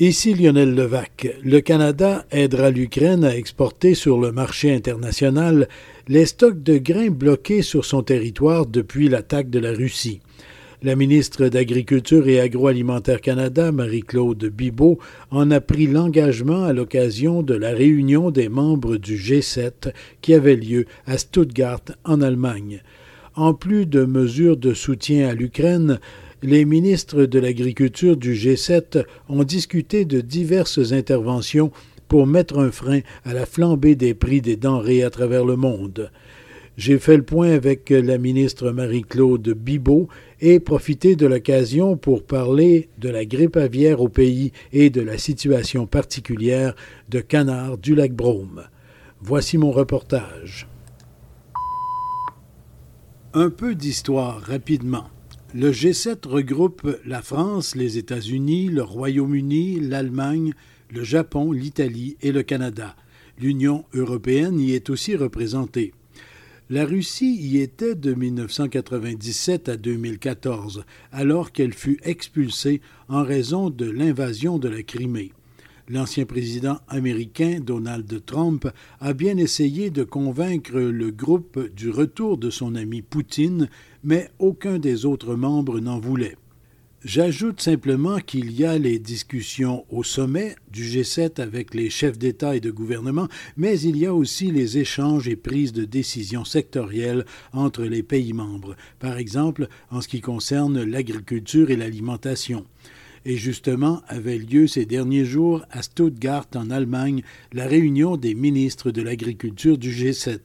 Ici Lionel Levac. Le Canada aidera l'Ukraine à exporter sur le marché international les stocks de grains bloqués sur son territoire depuis l'attaque de la Russie. La ministre d'Agriculture et Agroalimentaire Canada, Marie-Claude Bibeau, en a pris l'engagement à l'occasion de la réunion des membres du G7 qui avait lieu à Stuttgart, en Allemagne. En plus de mesures de soutien à l'Ukraine, les ministres de l'Agriculture du G7 ont discuté de diverses interventions pour mettre un frein à la flambée des prix des denrées à travers le monde. J'ai fait le point avec la ministre Marie-Claude Bibeau et profité de l'occasion pour parler de la grippe aviaire au pays et de la situation particulière de canards du lac Brome. Voici mon reportage. Un peu d'histoire rapidement. Le G7 regroupe la France, les États-Unis, le Royaume-Uni, l'Allemagne, le Japon, l'Italie et le Canada. L'Union européenne y est aussi représentée. La Russie y était de 1997 à 2014, alors qu'elle fut expulsée en raison de l'invasion de la Crimée l'ancien président américain Donald Trump a bien essayé de convaincre le groupe du retour de son ami Poutine, mais aucun des autres membres n'en voulait. J'ajoute simplement qu'il y a les discussions au sommet du G7 avec les chefs d'État et de gouvernement, mais il y a aussi les échanges et prises de décisions sectorielles entre les pays membres, par exemple en ce qui concerne l'agriculture et l'alimentation. Et justement, avait lieu ces derniers jours à Stuttgart, en Allemagne, la réunion des ministres de l'agriculture du G7.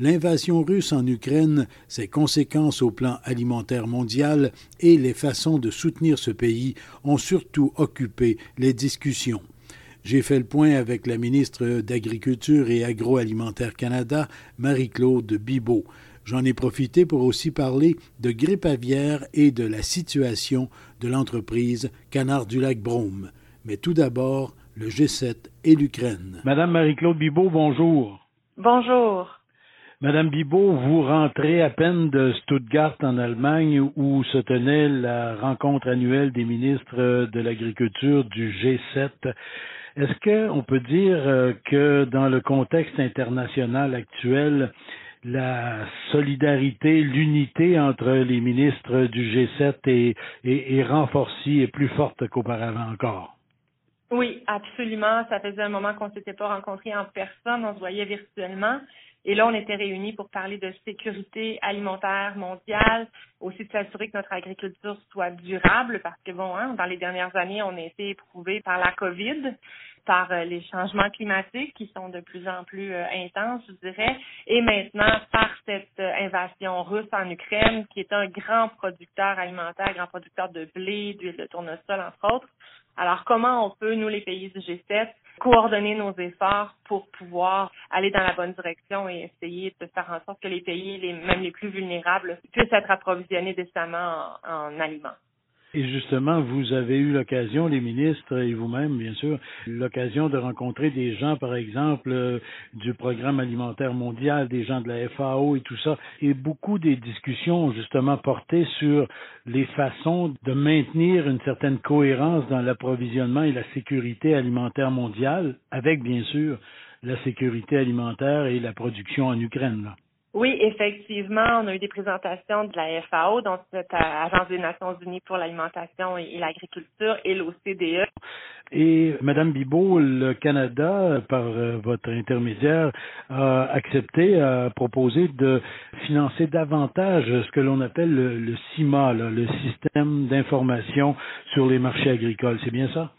L'invasion russe en Ukraine, ses conséquences au plan alimentaire mondial et les façons de soutenir ce pays ont surtout occupé les discussions. J'ai fait le point avec la ministre d'Agriculture et Agroalimentaire Canada, Marie-Claude Bibeau. J'en ai profité pour aussi parler de grippe aviaire et de la situation de l'entreprise Canard du Lac Brome. Mais tout d'abord, le G7 et l'Ukraine. Madame Marie-Claude Bibot, bonjour. Bonjour. Madame Bibot, vous rentrez à peine de Stuttgart en Allemagne où se tenait la rencontre annuelle des ministres de l'Agriculture du G7. Est-ce qu'on peut dire euh, que dans le contexte international actuel, la solidarité, l'unité entre les ministres du G7 est, est, renforcée et plus forte qu'auparavant encore. Oui, absolument. Ça faisait un moment qu'on ne s'était pas rencontrés en personne, on se voyait virtuellement. Et là, on était réunis pour parler de sécurité alimentaire mondiale, aussi de s'assurer que notre agriculture soit durable, parce que bon, hein, dans les dernières années, on a été éprouvé par la COVID par euh, les changements climatiques qui sont de plus en plus euh, intenses, je dirais, et maintenant par cette euh, invasion russe en Ukraine, qui est un grand producteur alimentaire, grand producteur de blé, d'huile de tournesol, entre autres. Alors, comment on peut, nous, les pays du G7, coordonner nos efforts pour pouvoir aller dans la bonne direction et essayer de faire en sorte que les pays, les, même les plus vulnérables, puissent être approvisionnés décemment en, en aliments? Et justement, vous avez eu l'occasion, les ministres et vous-même, bien sûr, l'occasion de rencontrer des gens, par exemple, euh, du Programme alimentaire mondial, des gens de la FAO et tout ça. Et beaucoup des discussions ont justement porté sur les façons de maintenir une certaine cohérence dans l'approvisionnement et la sécurité alimentaire mondiale, avec bien sûr la sécurité alimentaire et la production en Ukraine. Oui, effectivement, on a eu des présentations de la FAO, donc cette Agence des Nations Unies pour l'alimentation et, l'agriculture, et l'OCDE. Et Madame Bibot, le Canada, par euh, votre intermédiaire, a accepté, a proposé de financer davantage ce que l'on appelle le, CIMA, le système d'information sur les marchés agricoles. C'est bien ça?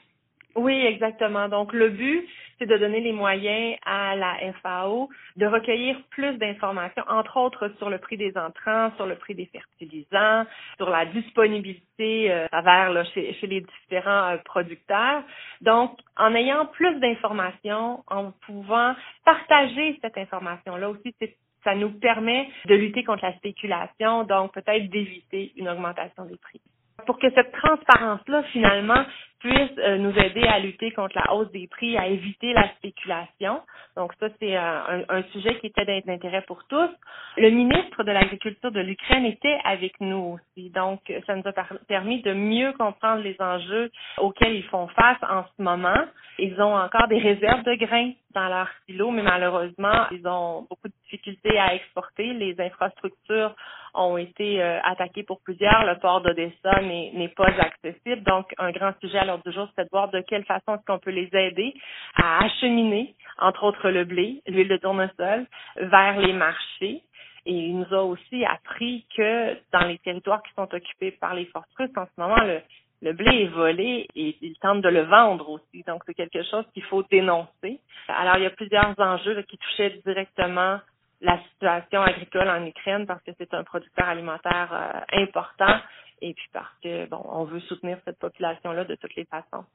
Oui, exactement. Donc, le but, c'est de donner les moyens à la FAO de recueillir plus d'informations, entre autres sur le prix des entrants, sur le prix des fertilisants, sur la disponibilité euh, à travers chez, chez, les différents euh, producteurs. Donc, en ayant plus d'informations, en pouvant partager cette information-là aussi, ça nous permet de lutter contre la spéculation, donc peut-être d'éviter une augmentation des prix. Pour que cette transparence-là, finalement, puisse euh, nous aider à lutter contre la hausse des prix, à éviter la spéculation. Donc ça, c'est euh, un, sujet qui était d'intérêt pour tous. Le ministre de l'Agriculture de l'Ukraine était avec nous aussi. Donc, ça nous a permis de mieux comprendre les enjeux auxquels ils font face en ce moment. Ils ont encore des réserves de grains dans leur silo, mais malheureusement, ils ont beaucoup de difficultés à exporter. Les infrastructures ont été euh, attaquées pour plusieurs. Le port d'Odessa n'est pas accessible. Donc, un grand sujet à l'ordre du jour, c'est de voir de quelle façon est-ce qu'on peut les aider à acheminer, entre autres le blé, l'huile de tournesol, vers les marchés. Et il nous a aussi appris que dans les territoires qui sont occupés par les forces russes, en ce moment, le, le blé est volé et ils tentent de le vendre aussi. Donc, c'est quelque chose qu'il faut dénoncer. Alors, il y a plusieurs enjeux qui touchaient directement la situation agricole en Ukraine parce que c'est un producteur alimentaire euh, important et puis parce que bon, on veut soutenir cette population-là de toutes les façons.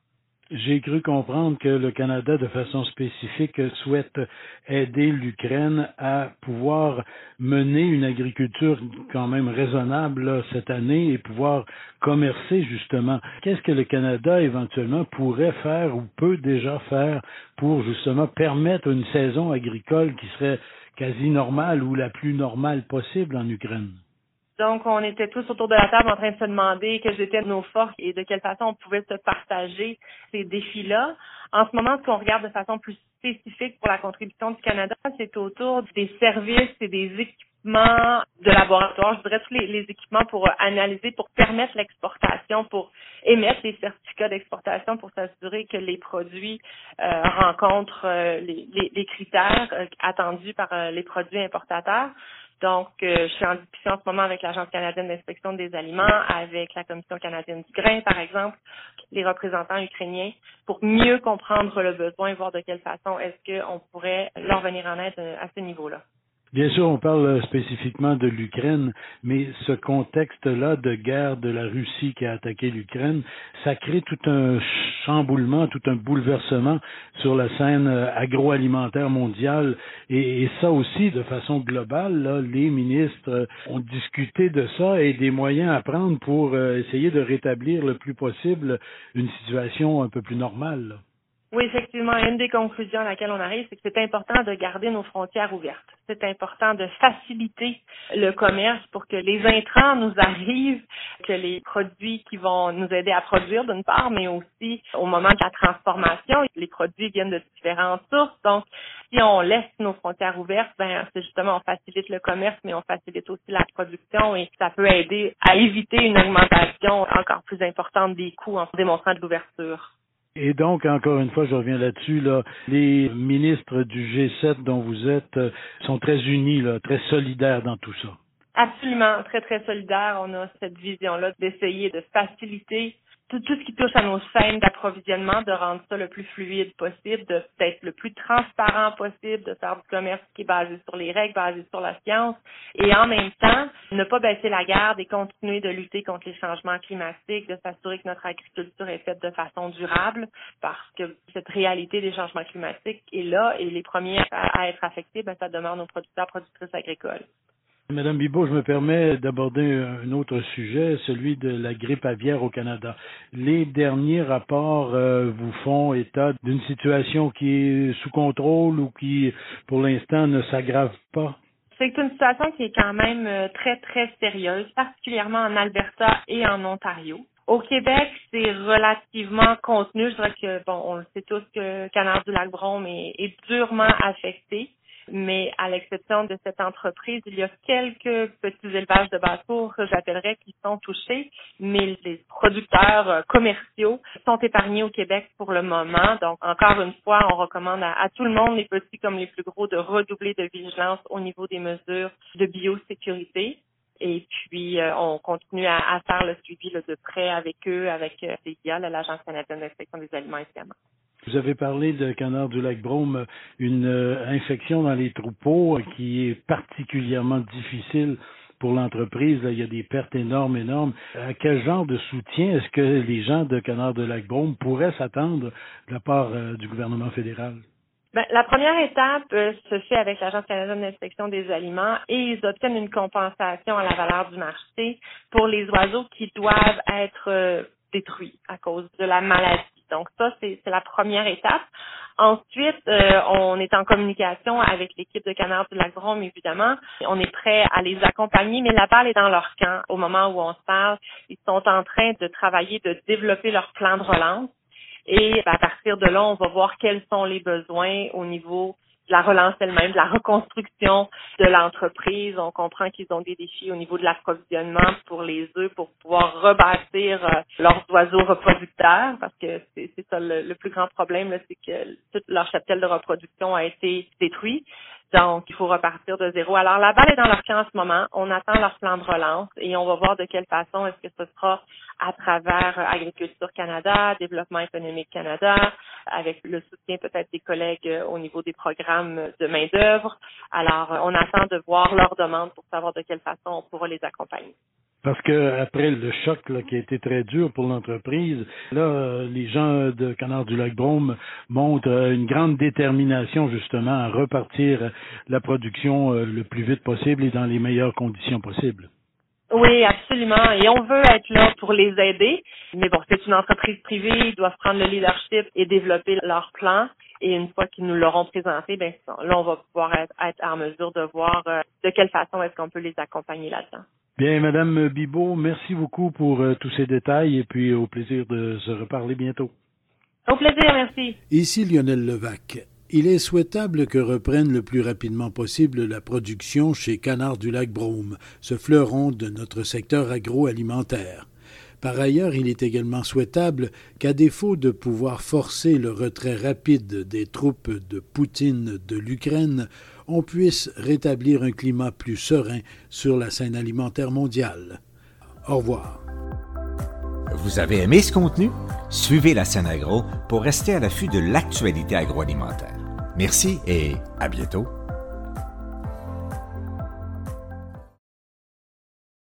J'ai cru comprendre que le Canada, de façon spécifique, souhaite aider l'Ukraine à pouvoir mener une agriculture quand même raisonnable cette année et pouvoir commercer justement. Qu'est-ce que le Canada éventuellement pourrait faire ou peut déjà faire pour justement permettre une saison agricole qui serait quasi normale ou la plus normale possible en Ukraine? Donc, on était tous autour de la table en train de se demander quelles étaient nos forces et de quelle façon on pouvait se partager ces défis-là. En ce moment, ce qu'on regarde de façon plus spécifique pour la contribution du Canada, c'est autour des services et des équipements de laboratoire, je dirais tous les, équipements pour analyser, pour permettre l'exportation, pour émettre les certificats d'exportation, pour s'assurer que les produits euh, rencontrent euh, les, les, critères euh, attendus par les produits importateurs. Donc, euh, je suis en discussion en ce moment avec l'Agence canadienne d'inspection des aliments, avec la Commission canadienne du grain, par exemple, les représentants ukrainiens, pour mieux comprendre le besoin, voir de quelle façon est-ce qu'on pourrait leur venir en aide euh, à ce niveau-là. Bien sûr, on parle spécifiquement de l'Ukraine, mais ce contexte-là de guerre de la Russie qui a attaqué l'Ukraine, ça crée tout un chamboulement, tout un bouleversement sur la scène agroalimentaire mondiale. Et, ça aussi, de façon globale, les ministres ont discuté de ça et des moyens à prendre pour euh, essayer de rétablir le plus possible une situation un peu plus normale. Oui, effectivement, une des conclusions à laquelle on arrive, c'est que c'est important de garder nos frontières ouvertes. C'est important de faciliter le commerce pour que les intrants nous arrivent, que les produits qui vont nous aider à produire d'une part, mais aussi au moment de la transformation, les produits viennent de différentes sources. Donc, si on laisse nos frontières ouvertes, ben c'est justement on facilite le commerce, mais on facilite aussi la production et ça peut aider à éviter une augmentation encore plus importante des coûts en démontrant de l'ouverture. Et donc, encore une fois, je reviens là-dessus, là, les ministres du G7 dont vous êtes euh, sont très unis, très solidaires dans tout ça. Absolument, très, très solidaires. On a cette vision-là d'essayer de faciliter tout, tout, ce qui touche à nos chaînes d'approvisionnement, de rendre ça le plus fluide possible, de d'être le plus transparent possible, de faire du commerce qui est basé sur les règles, basé sur la science, et en même temps, ne pas baisser la garde et continuer de lutter contre les changements climatiques, de s'assurer que notre agriculture est faite de façon durable, parce que cette réalité des changements climatiques est là, et les premiers à, être affectés, ben, ça demeure nos producteurs, productrices agricoles. Madame Bibot, je me permets d'aborder un autre sujet, celui de la grippe aviaire au Canada. Les derniers rapports euh, vous font état d'une situation qui est sous contrôle ou qui, pour l'instant, ne s'aggrave pas? C'est une situation qui est quand même euh, très, très sérieuse, particulièrement en Alberta et en Ontario. Au Québec, c'est relativement contenu. Je dirais que, bon, on le sait tous que canard du lac Brome est durement affecté mais à l'exception de cette entreprise, il y a quelques petits élevages de bateaux que j'appellerais qui sont touchés, mais les producteurs euh, commerciaux sont épargnés au Québec pour le moment. Donc, encore une fois, on recommande à, tout le monde, les petits comme les plus gros, de redoubler de vigilance au niveau des mesures de biosécurité. Et puis, euh, on continue à, faire le suivi de près avec eux, avec euh, l'Agence canadienne d'inspection des aliments également. Vous avez parlé de canard du lac Brome, une euh, infection dans les troupeaux qui est particulièrement difficile pour l'entreprise. Il y a des pertes énormes, énormes. À quel genre de soutien est-ce que les gens de Canard de Lac Brome pourraient s'attendre de la part du gouvernement fédéral? Ben, la première étape euh, se fait avec l'Agence canadienne d'inspection des aliments et ils obtiennent une compensation à la valeur du marché pour les oiseaux qui doivent être euh, détruits à cause de la maladie. Donc ça, c'est la première étape. Ensuite, euh, on est en communication avec l'équipe de Canard du Lac Drôme, évidemment. On est prêt à les accompagner, mais la balle est dans leur camp au moment où on se parle. Ils sont en train de travailler, de développer leur plan de relance. Et à partir de là, on va voir quels sont les besoins au niveau de la relance elle-même, de la reconstruction de l'entreprise. On comprend qu'ils ont des défis au niveau de l'approvisionnement pour les œufs, pour pouvoir rebâtir euh, leurs oiseaux reproducteurs, parce que c'est ça le, plus grand problème, c'est que toute leur cheptel de reproduction a été détruit. Donc, il faut repartir de zéro. Alors, la balle est dans leur camp en ce moment. On attend leur plan de relance et on va voir de quelle façon est-ce que ce sera à travers euh, Agriculture Canada, Développement économique Canada, avec le soutien peut-être des collègues euh, au niveau des programmes de main-d'œuvre. Alors, euh, on attend de voir leurs demandes pour savoir de quelle façon on pourra les accompagner. Parce que après le choc qui a été très dur pour l'entreprise, là, les gens de Canard du Lac Drôme montrent une grande détermination justement à repartir la production le plus vite possible et dans les meilleures conditions possibles. Oui, absolument. Et on veut être là pour les aider. Mais bon, c'est une entreprise privée, ils doivent prendre le leadership et développer leur plan. Et une fois qu'ils nous l'auront présenté, ben là, on va pouvoir être, en mesure de voir euh, de quelle façon est-ce qu'on peut les accompagner là-dedans. Bien, Madame Bibot, merci beaucoup pour euh, tous ces détails et puis au plaisir de se reparler bientôt. Au plaisir, merci. Ici Lionel Levac. Il est souhaitable que reprenne le plus rapidement possible la production chez Canard du Lac Brome, ce fleuron de notre secteur agroalimentaire. Par ailleurs, il est également souhaitable qu'à défaut de pouvoir forcer le retrait rapide des troupes de Poutine de l'Ukraine, on puisse rétablir un climat plus serein sur la scène alimentaire mondiale. Au revoir. Vous avez aimé ce contenu? Suivez la scène agro pour rester à l'affût de l'actualité agroalimentaire. Merci et à bientôt.